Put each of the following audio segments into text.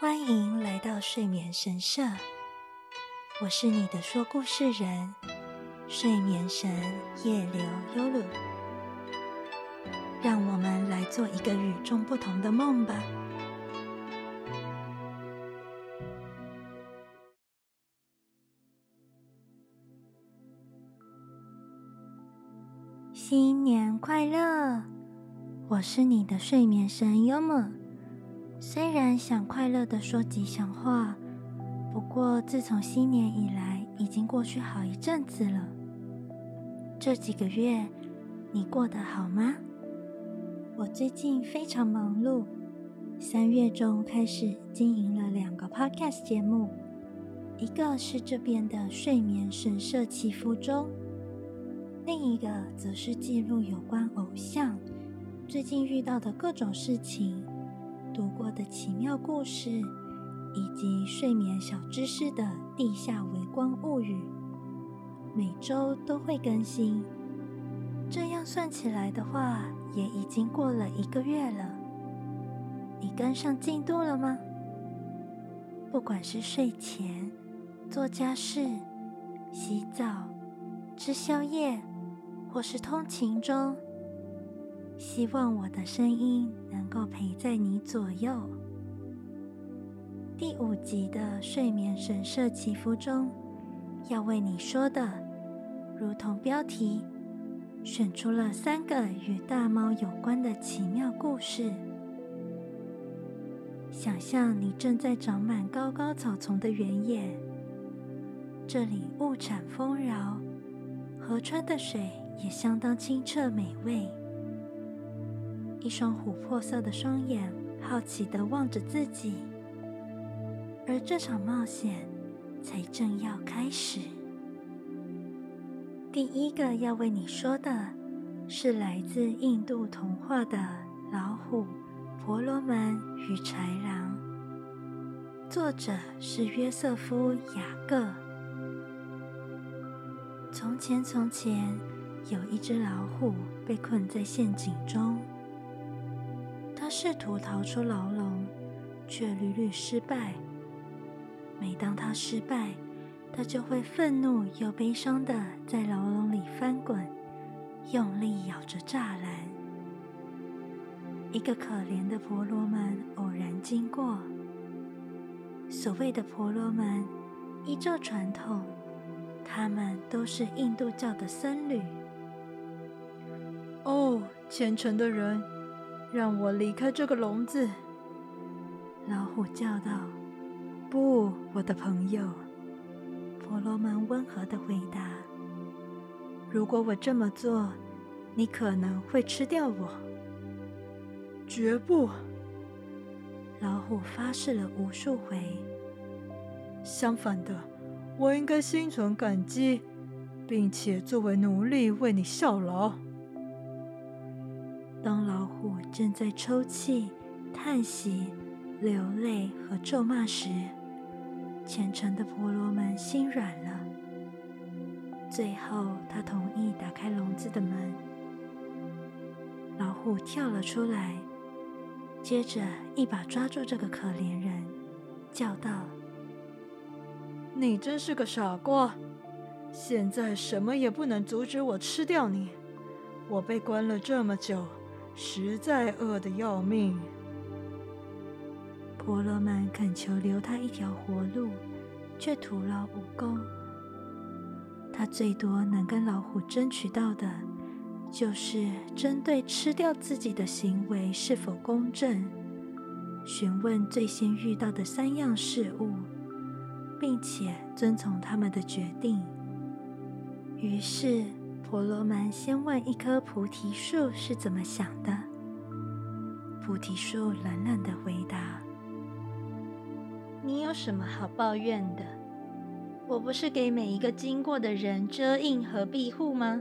欢迎来到睡眠神社，我是你的说故事人，睡眠神夜流优鲁。让我们来做一个与众不同的梦吧。新年快乐！我是你的睡眠神优姆。虽然想快乐的说吉祥话，不过自从新年以来，已经过去好一阵子了。这几个月你过得好吗？我最近非常忙碌，三月中开始经营了两个 podcast 节目，一个是这边的睡眠神社祈福中，另一个则是记录有关偶像最近遇到的各种事情。读过的奇妙故事，以及睡眠小知识的《地下微光物语》，每周都会更新。这样算起来的话，也已经过了一个月了。你跟上进度了吗？不管是睡前、做家事、洗澡、吃宵夜，或是通勤中。希望我的声音能够陪在你左右。第五集的睡眠神社祈福中，要为你说的，如同标题，选出了三个与大猫有关的奇妙故事。想象你正在长满高高草丛的原野，这里物产丰饶，河川的水也相当清澈美味。一双琥珀色的双眼好奇地望着自己，而这场冒险才正要开始。第一个要为你说的是来自印度童话的老虎、婆罗门与豺狼，作者是约瑟夫·雅各。从前，从前有一只老虎被困在陷阱中。试图逃出牢笼，却屡屡失败。每当他失败，他就会愤怒又悲伤的在牢笼里翻滚，用力咬着栅栏。一个可怜的婆罗门偶然经过。所谓的婆罗门，依照传统，他们都是印度教的僧侣。哦，虔诚的人。让我离开这个笼子！老虎叫道。“不，我的朋友。”婆罗门温和的回答。“如果我这么做，你可能会吃掉我。”“绝不！”老虎发誓了无数回。“相反的，我应该心存感激，并且作为奴隶为你效劳。”当老虎正在抽泣、叹息、流泪和咒骂时，虔诚的婆罗门心软了。最后，他同意打开笼子的门。老虎跳了出来，接着一把抓住这个可怜人，叫道：“你真是个傻瓜！现在什么也不能阻止我吃掉你。我被关了这么久。”实在饿得要命。婆罗门恳求留他一条活路，却徒劳无功。他最多能跟老虎争取到的，就是针对吃掉自己的行为是否公正，询问最先遇到的三样事物，并且遵从他们的决定。于是。婆罗门先问一棵菩提树是怎么想的。菩提树冷冷的回答：“你有什么好抱怨的？我不是给每一个经过的人遮荫和庇护吗？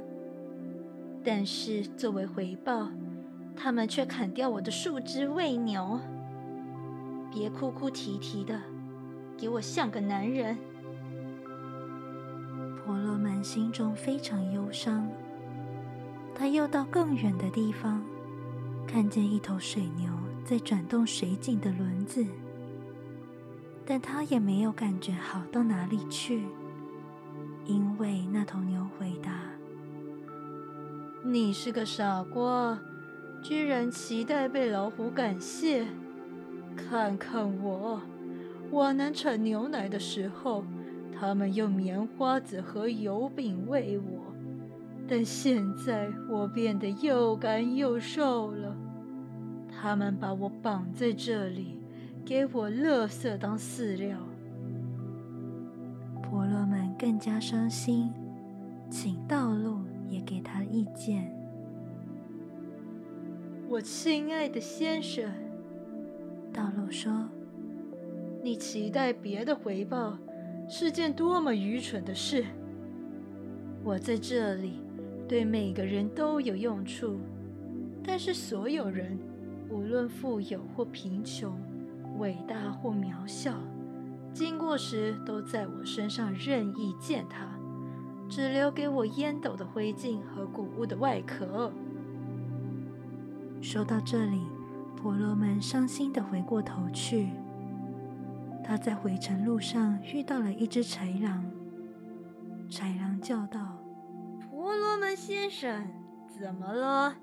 但是作为回报，他们却砍掉我的树枝喂牛。别哭哭啼啼的，给我像个男人。”婆罗门心中非常忧伤，他又到更远的地方，看见一头水牛在转动水井的轮子。但他也没有感觉好到哪里去，因为那头牛回答：“你是个傻瓜，居然期待被老虎感谢。看看我，我能产牛奶的时候，他们用棉花籽和油饼喂我，但现在我变得又干又瘦了，他们把我绑在这里。”给我垃圾当饲料，婆罗门更加伤心，请道路也给他意见。我亲爱的先生，道路说：“你期待别的回报是件多么愚蠢的事。我在这里对每个人都有用处，但是所有人，无论富有或贫穷。”伟大或渺小，经过时都在我身上任意践踏，只留给我烟斗的灰烬和谷物的外壳。说到这里，婆罗门伤心的回过头去。他在回程路上遇到了一只豺狼。豺狼叫道：“婆罗门先生，怎么了？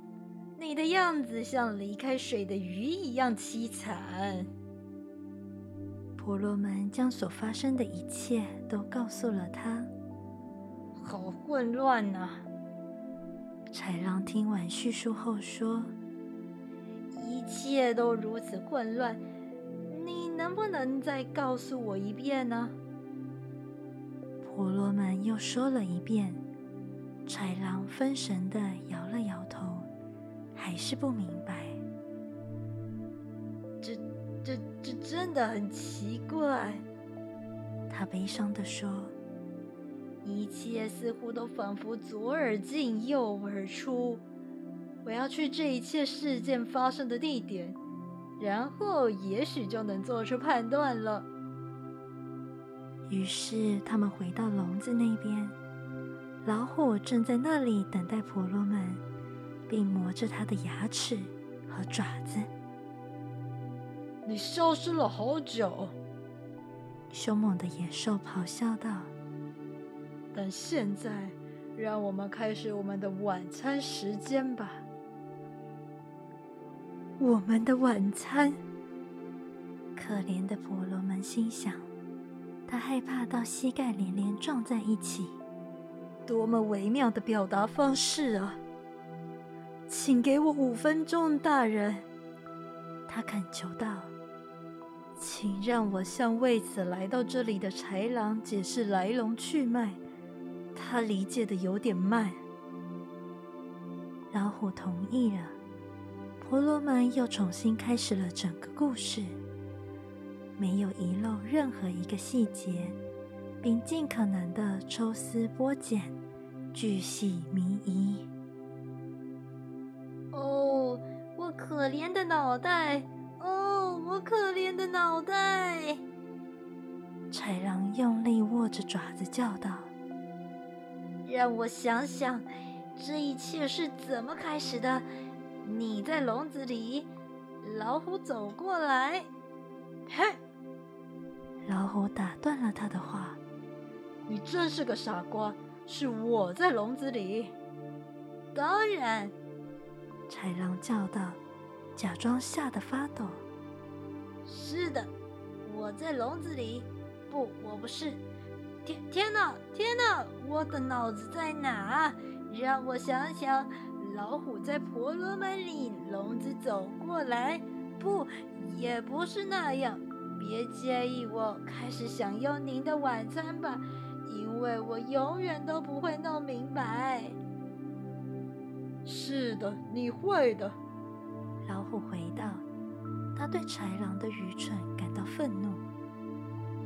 你的样子像离开水的鱼一样凄惨。”婆罗门将所发生的一切都告诉了他。好混乱呐！豺狼听完叙述后说：“一切都如此混乱，你能不能再告诉我一遍呢？”婆罗门又说了一遍。豺狼分神的摇了摇头，还是不明白。这这这真的很奇怪，他悲伤的说：“一切似乎都仿佛左耳进右耳出。我要去这一切事件发生的地点，然后也许就能做出判断了。”于是他们回到笼子那边，老虎正在那里等待婆罗门，并磨着他的牙齿和爪子。你消失了好久，凶猛的野兽咆哮道。但现在，让我们开始我们的晚餐时间吧。我们的晚餐。可怜的婆罗门心想，他害怕到膝盖连连撞在一起。多么微妙的表达方式啊！请给我五分钟，大人。他恳求道。请让我向为此来到这里的豺狼解释来龙去脉，他理解的有点慢。老虎同意了，婆罗门又重新开始了整个故事，没有遗漏任何一个细节，并尽可能的抽丝剥茧，巨细靡遗。哦，我可怜的脑袋！哦我可怜的脑袋！豺狼用力握着爪子，叫道：“让我想想，这一切是怎么开始的？你在笼子里，老虎走过来，嘿！”老虎打断了他的话：“你真是个傻瓜！是我在笼子里。”当然，豺狼叫道，假装吓得发抖。是的，我在笼子里。不，我不是。天天哪，天哪！我的脑子在哪？让我想想。老虎在婆罗门里，笼子走过来。不，也不是那样。别介意，我开始享用您的晚餐吧，因为我永远都不会弄明白。是的，你会的。老虎回道。他对豺狼的愚蠢感到愤怒。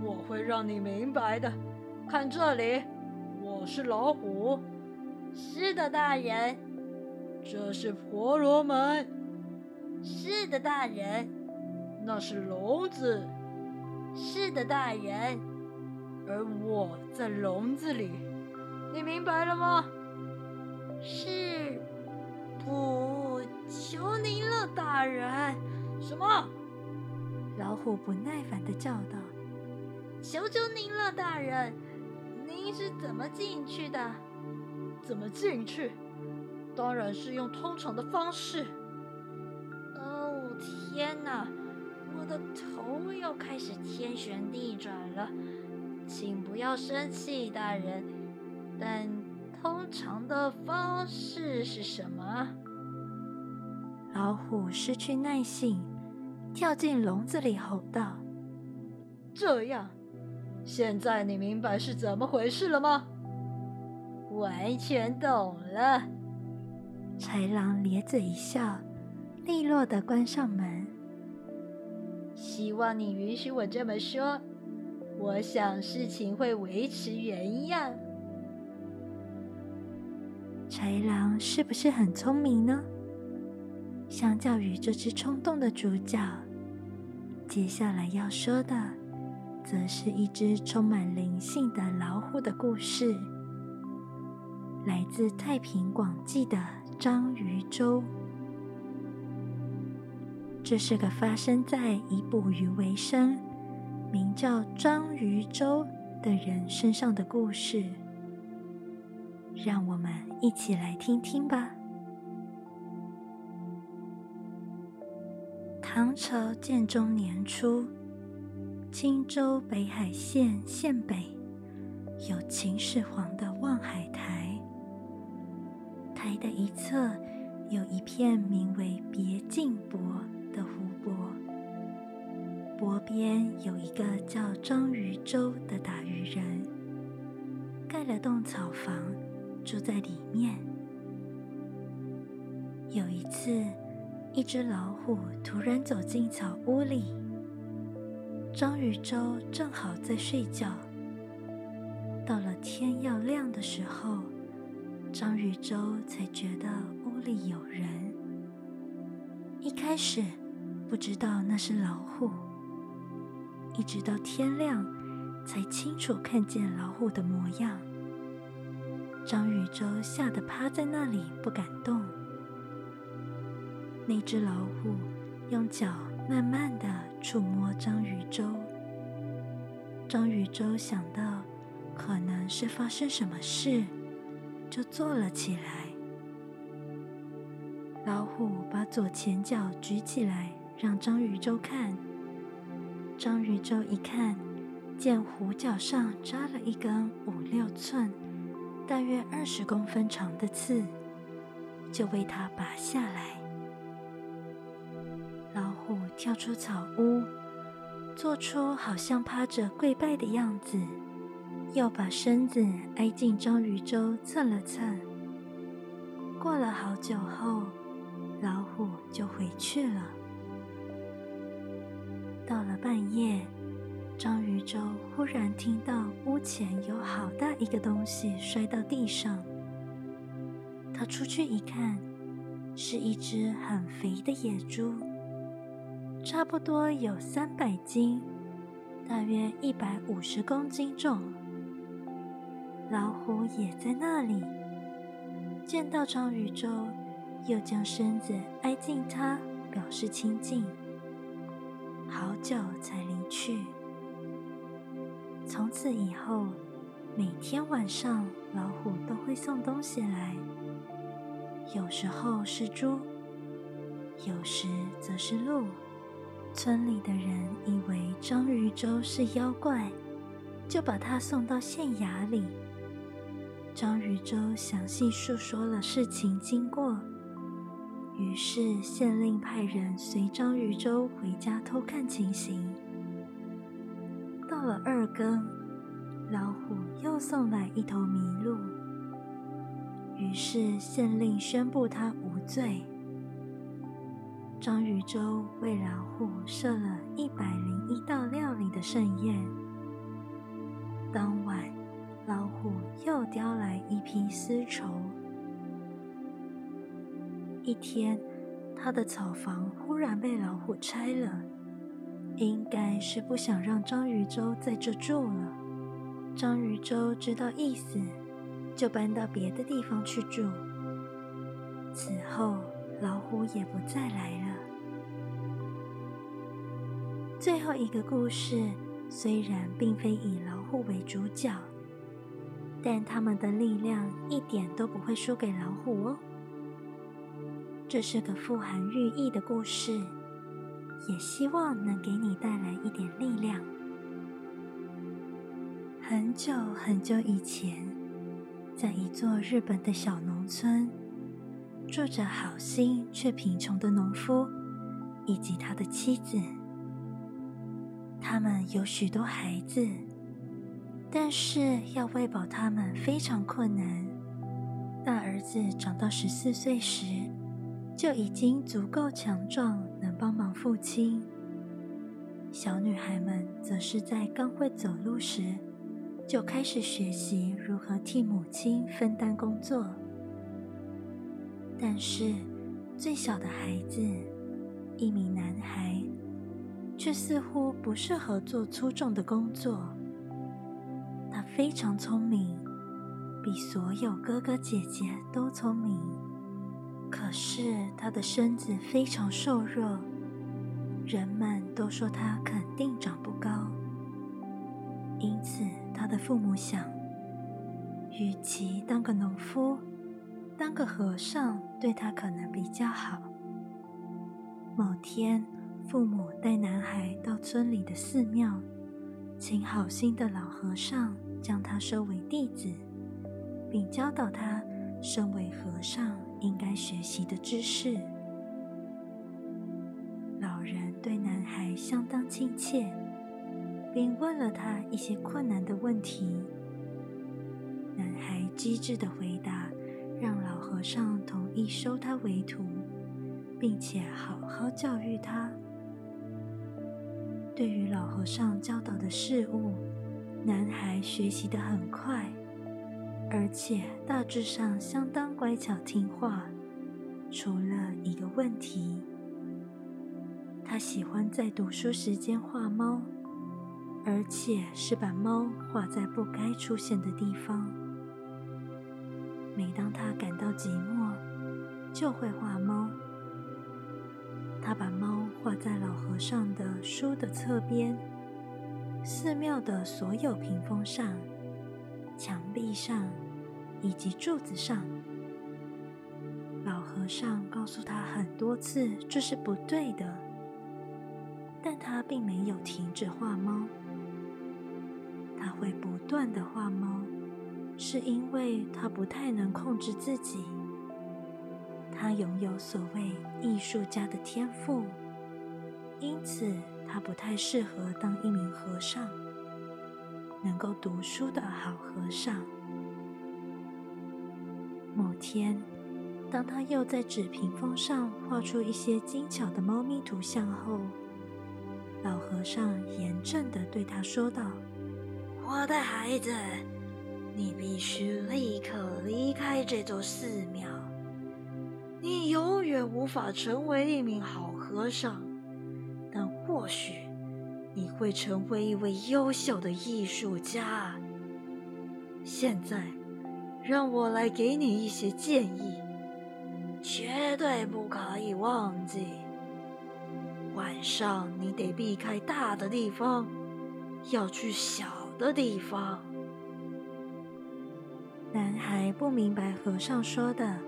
我会让你明白的。看这里，我是老虎。是的，大人。这是婆罗门。是的，大人。那是笼子。是的，大人。而我在笼子里，你明白了吗？是。不，求您了，大人。什么？老虎不耐烦的叫道：“求求您了，大人，您是怎么进去的？怎么进去？当然是用通常的方式。哦，天哪！我的头又开始天旋地转了，请不要生气，大人。但通常的方式是什么？老虎失去耐性，跳进笼子里吼道：“这样，现在你明白是怎么回事了吗？”完全懂了。豺狼咧嘴一笑，利落的关上门。希望你允许我这么说。我想事情会维持原样。豺狼是不是很聪明呢？相较于这只冲动的主角，接下来要说的，则是一只充满灵性的老虎的故事。来自《太平广记》的章鱼粥。这是个发生在以捕鱼为生、名叫章鱼粥的人身上的故事，让我们一起来听听吧。唐朝建中年初，青州北海县县北有秦始皇的望海台，台的一侧有一片名为别镜泊。的湖泊，泊边有一个叫章鱼洲的打鱼人，盖了栋草房，住在里面。有一次，一只老虎突然走进草屋里，章鱼洲正好在睡觉。到了天要亮的时候，章鱼洲才觉得屋里有人。一开始。不知道那是老虎，一直到天亮才清楚看见老虎的模样。章鱼粥吓得趴在那里不敢动。那只老虎用脚慢慢的触摸章鱼粥。章鱼粥想到可能是发生什么事，就坐了起来。老虎把左前脚举起来。让章鱼粥看，章鱼粥一看，见虎角上扎了一根五六寸、大约二十公分长的刺，就为它拔下来。老虎跳出草屋，做出好像趴着跪拜的样子，又把身子挨近章鱼粥蹭了蹭。过了好久后，老虎就回去了。到了半夜，章鱼粥忽然听到屋前有好大一个东西摔到地上。他出去一看，是一只很肥的野猪，差不多有三百斤，大约一百五十公斤重。老虎也在那里，见到张宇宙，又将身子挨近它，表示亲近。好久才离去。从此以后，每天晚上老虎都会送东西来，有时候是猪，有时则是鹿。村里的人以为张鱼粥是妖怪，就把他送到县衙里。章鱼粥详细述说了事情经过。于是县令派人随章鱼粥回家偷看情形。到了二更，老虎又送来一头麋鹿。于是县令宣布他无罪。章鱼粥为老虎设了一百零一道料理的盛宴。当晚，老虎又叼来一批丝绸。一天，他的草房忽然被老虎拆了，应该是不想让章鱼粥在这住了。章鱼粥知道意思，就搬到别的地方去住。此后，老虎也不再来了。最后一个故事虽然并非以老虎为主角，但他们的力量一点都不会输给老虎哦。这是个富含寓意的故事，也希望能给你带来一点力量。很久很久以前，在一座日本的小农村，住着好心却贫穷的农夫以及他的妻子。他们有许多孩子，但是要喂饱他们非常困难。大儿子长到十四岁时，就已经足够强壮，能帮忙父亲。小女孩们则是在刚会走路时，就开始学习如何替母亲分担工作。但是，最小的孩子，一名男孩。却似乎不适合做粗重的工作。他非常聪明，比所有哥哥姐姐都聪明。可是他的身子非常瘦弱，人们都说他肯定长不高。因此，他的父母想，与其当个农夫，当个和尚对他可能比较好。某天。父母带男孩到村里的寺庙，请好心的老和尚将他收为弟子，并教导他身为和尚应该学习的知识。老人对男孩相当亲切，并问了他一些困难的问题。男孩机智的回答，让老和尚同意收他为徒，并且好好教育他。对于老和尚教导的事物，男孩学习得很快，而且大致上相当乖巧听话。除了一个问题，他喜欢在读书时间画猫，而且是把猫画在不该出现的地方。每当他感到寂寞，就会画猫。他把猫画在老和尚的书的侧边、寺庙的所有屏风上、墙壁上以及柱子上。老和尚告诉他很多次这是不对的，但他并没有停止画猫。他会不断的画猫，是因为他不太能控制自己。他拥有所谓艺术家的天赋，因此他不太适合当一名和尚，能够读书的好和尚。某天，当他又在纸屏风上画出一些精巧的猫咪图像后，老和尚严正的对他说道：“我的孩子，你必须立刻离开这座寺庙。”你永远无法成为一名好和尚，或许你会成为一位优秀的艺术家。现在，让我来给你一些建议，绝对不可以忘记：晚上你得避开大的地方，要去小的地方。男孩不明白和尚说的。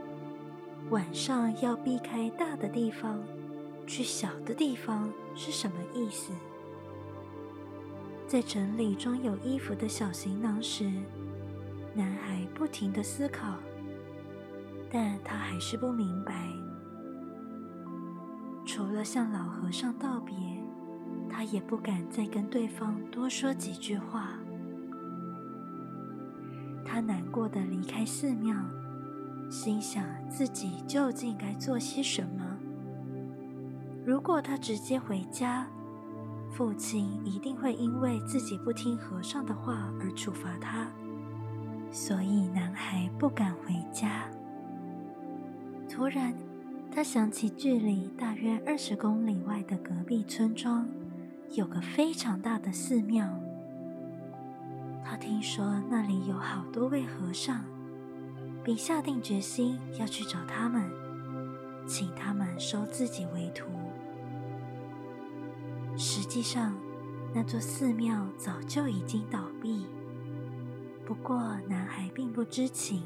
晚上要避开大的地方，去小的地方是什么意思？在整理装有衣服的小行囊时，男孩不停的思考，但他还是不明白。除了向老和尚道别，他也不敢再跟对方多说几句话。他难过的离开寺庙。心想自己究竟该做些什么？如果他直接回家，父亲一定会因为自己不听和尚的话而处罚他，所以男孩不敢回家。突然，他想起距离大约二十公里外的隔壁村庄有个非常大的寺庙，他听说那里有好多位和尚。并下定决心要去找他们，请他们收自己为徒。实际上，那座寺庙早就已经倒闭。不过，男孩并不知情。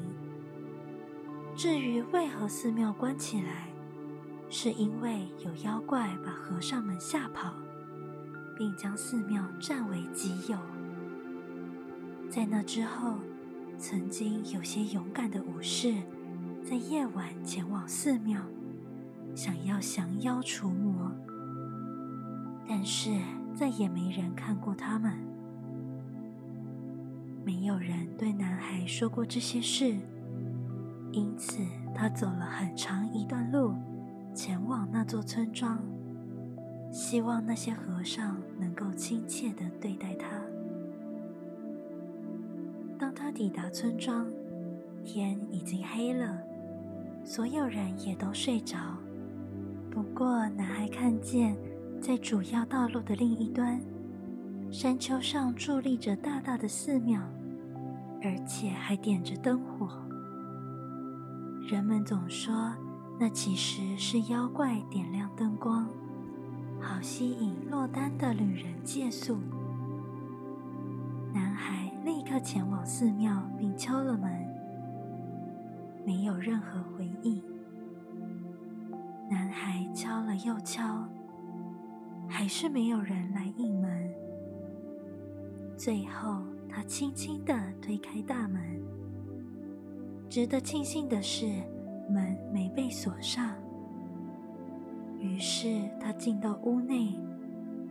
至于为何寺庙关起来，是因为有妖怪把和尚们吓跑，并将寺庙占为己有。在那之后，曾经有些勇敢的武士在夜晚前往寺庙，想要降妖除魔，但是再也没人看过他们。没有人对男孩说过这些事，因此他走了很长一段路。前往那座村庄，希望那些和尚能够亲切的对待他。当他抵达村庄，天已经黑了，所有人也都睡着。不过，男孩看见在主要道路的另一端，山丘上伫立着大大的寺庙，而且还点着灯火。人们总说。那其实是妖怪点亮灯光，好吸引落单的旅人借宿。男孩立刻前往寺庙，并敲了门，没有任何回应。男孩敲了又敲，还是没有人来应门。最后，他轻轻的推开大门。值得庆幸的是。门没被锁上，于是他进到屋内，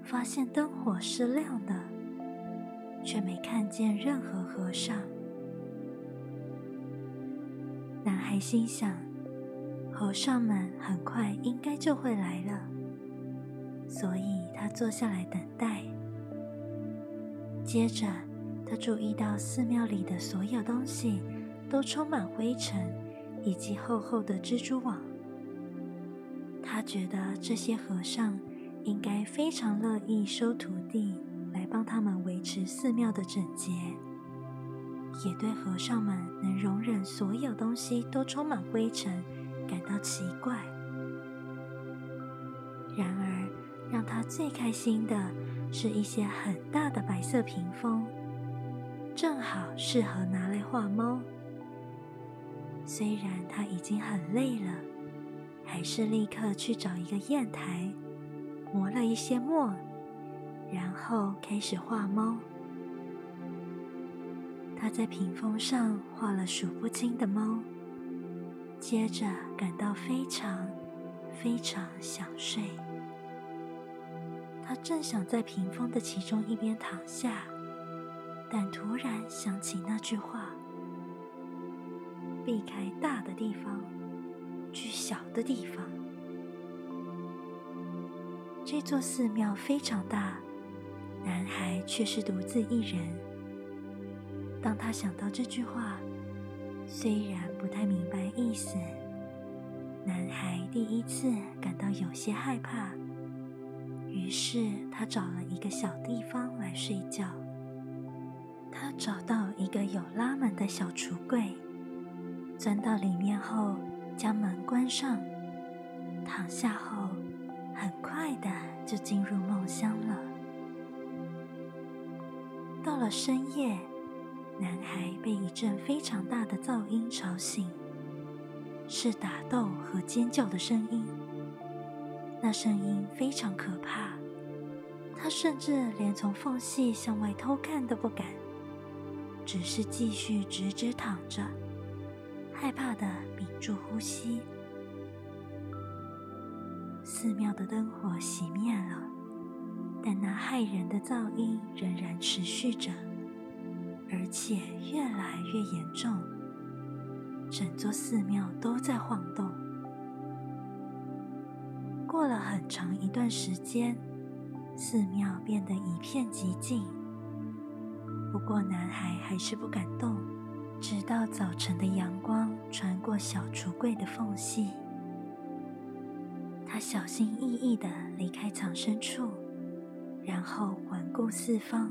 发现灯火是亮的，却没看见任何和尚。男孩心想，和尚们很快应该就会来了，所以他坐下来等待。接着，他注意到寺庙里的所有东西都充满灰尘。以及厚厚的蜘蛛网，他觉得这些和尚应该非常乐意收徒弟来帮他们维持寺庙的整洁，也对和尚们能容忍所有东西都充满灰尘感到奇怪。然而，让他最开心的是一些很大的白色屏风，正好适合拿来画猫。虽然他已经很累了，还是立刻去找一个砚台，磨了一些墨，然后开始画猫。他在屏风上画了数不清的猫，接着感到非常非常想睡。他正想在屏风的其中一边躺下，但突然想起那句话。避开大的地方，去小的地方。这座寺庙非常大，男孩却是独自一人。当他想到这句话，虽然不太明白意思，男孩第一次感到有些害怕。于是他找了一个小地方来睡觉。他找到一个有拉门的小橱柜。钻到里面后，将门关上，躺下后，很快的就进入梦乡了。到了深夜，男孩被一阵非常大的噪音吵醒，是打斗和尖叫的声音。那声音非常可怕，他甚至连从缝隙向外偷看都不敢，只是继续直直躺着。害怕的屏住呼吸。寺庙的灯火熄灭了，但那骇人的噪音仍然持续着，而且越来越严重。整座寺庙都在晃动。过了很长一段时间，寺庙变得一片寂静。不过，男孩还是不敢动。直到早晨的阳光穿过小橱柜的缝隙，他小心翼翼地离开藏身处，然后环顾四方。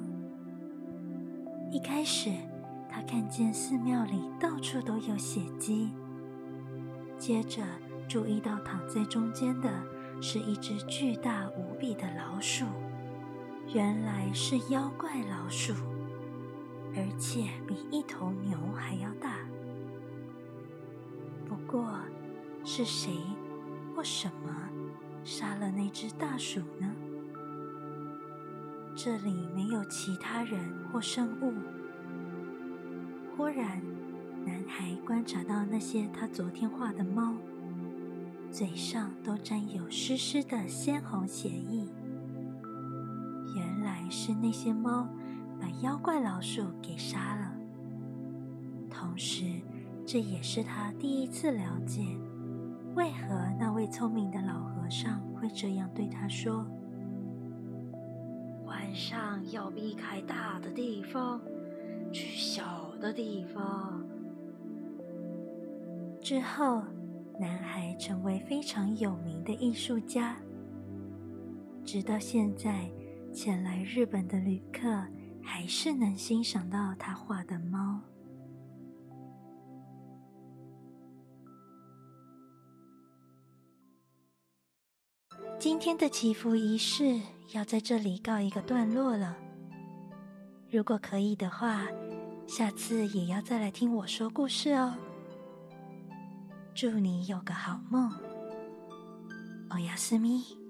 一开始，他看见寺庙里到处都有血迹，接着注意到躺在中间的是一只巨大无比的老鼠，原来是妖怪老鼠，而且比一头牛还要大。不过，是谁或什么杀了那只大鼠呢？这里没有其他人或生物。忽然，男孩观察到那些他昨天画的猫，嘴上都沾有湿湿的鲜红血液。原来是那些猫把妖怪老鼠给杀了。同时，这也是他第一次了解，为何那位聪明的老和尚会这样对他说：“晚上要避开大的地方，去小的地方。”之后，男孩成为非常有名的艺术家，直到现在。前来日本的旅客还是能欣赏到他画的猫。今天的祈福仪式要在这里告一个段落了。如果可以的话，下次也要再来听我说故事哦。祝你有个好梦，欧亚斯咪。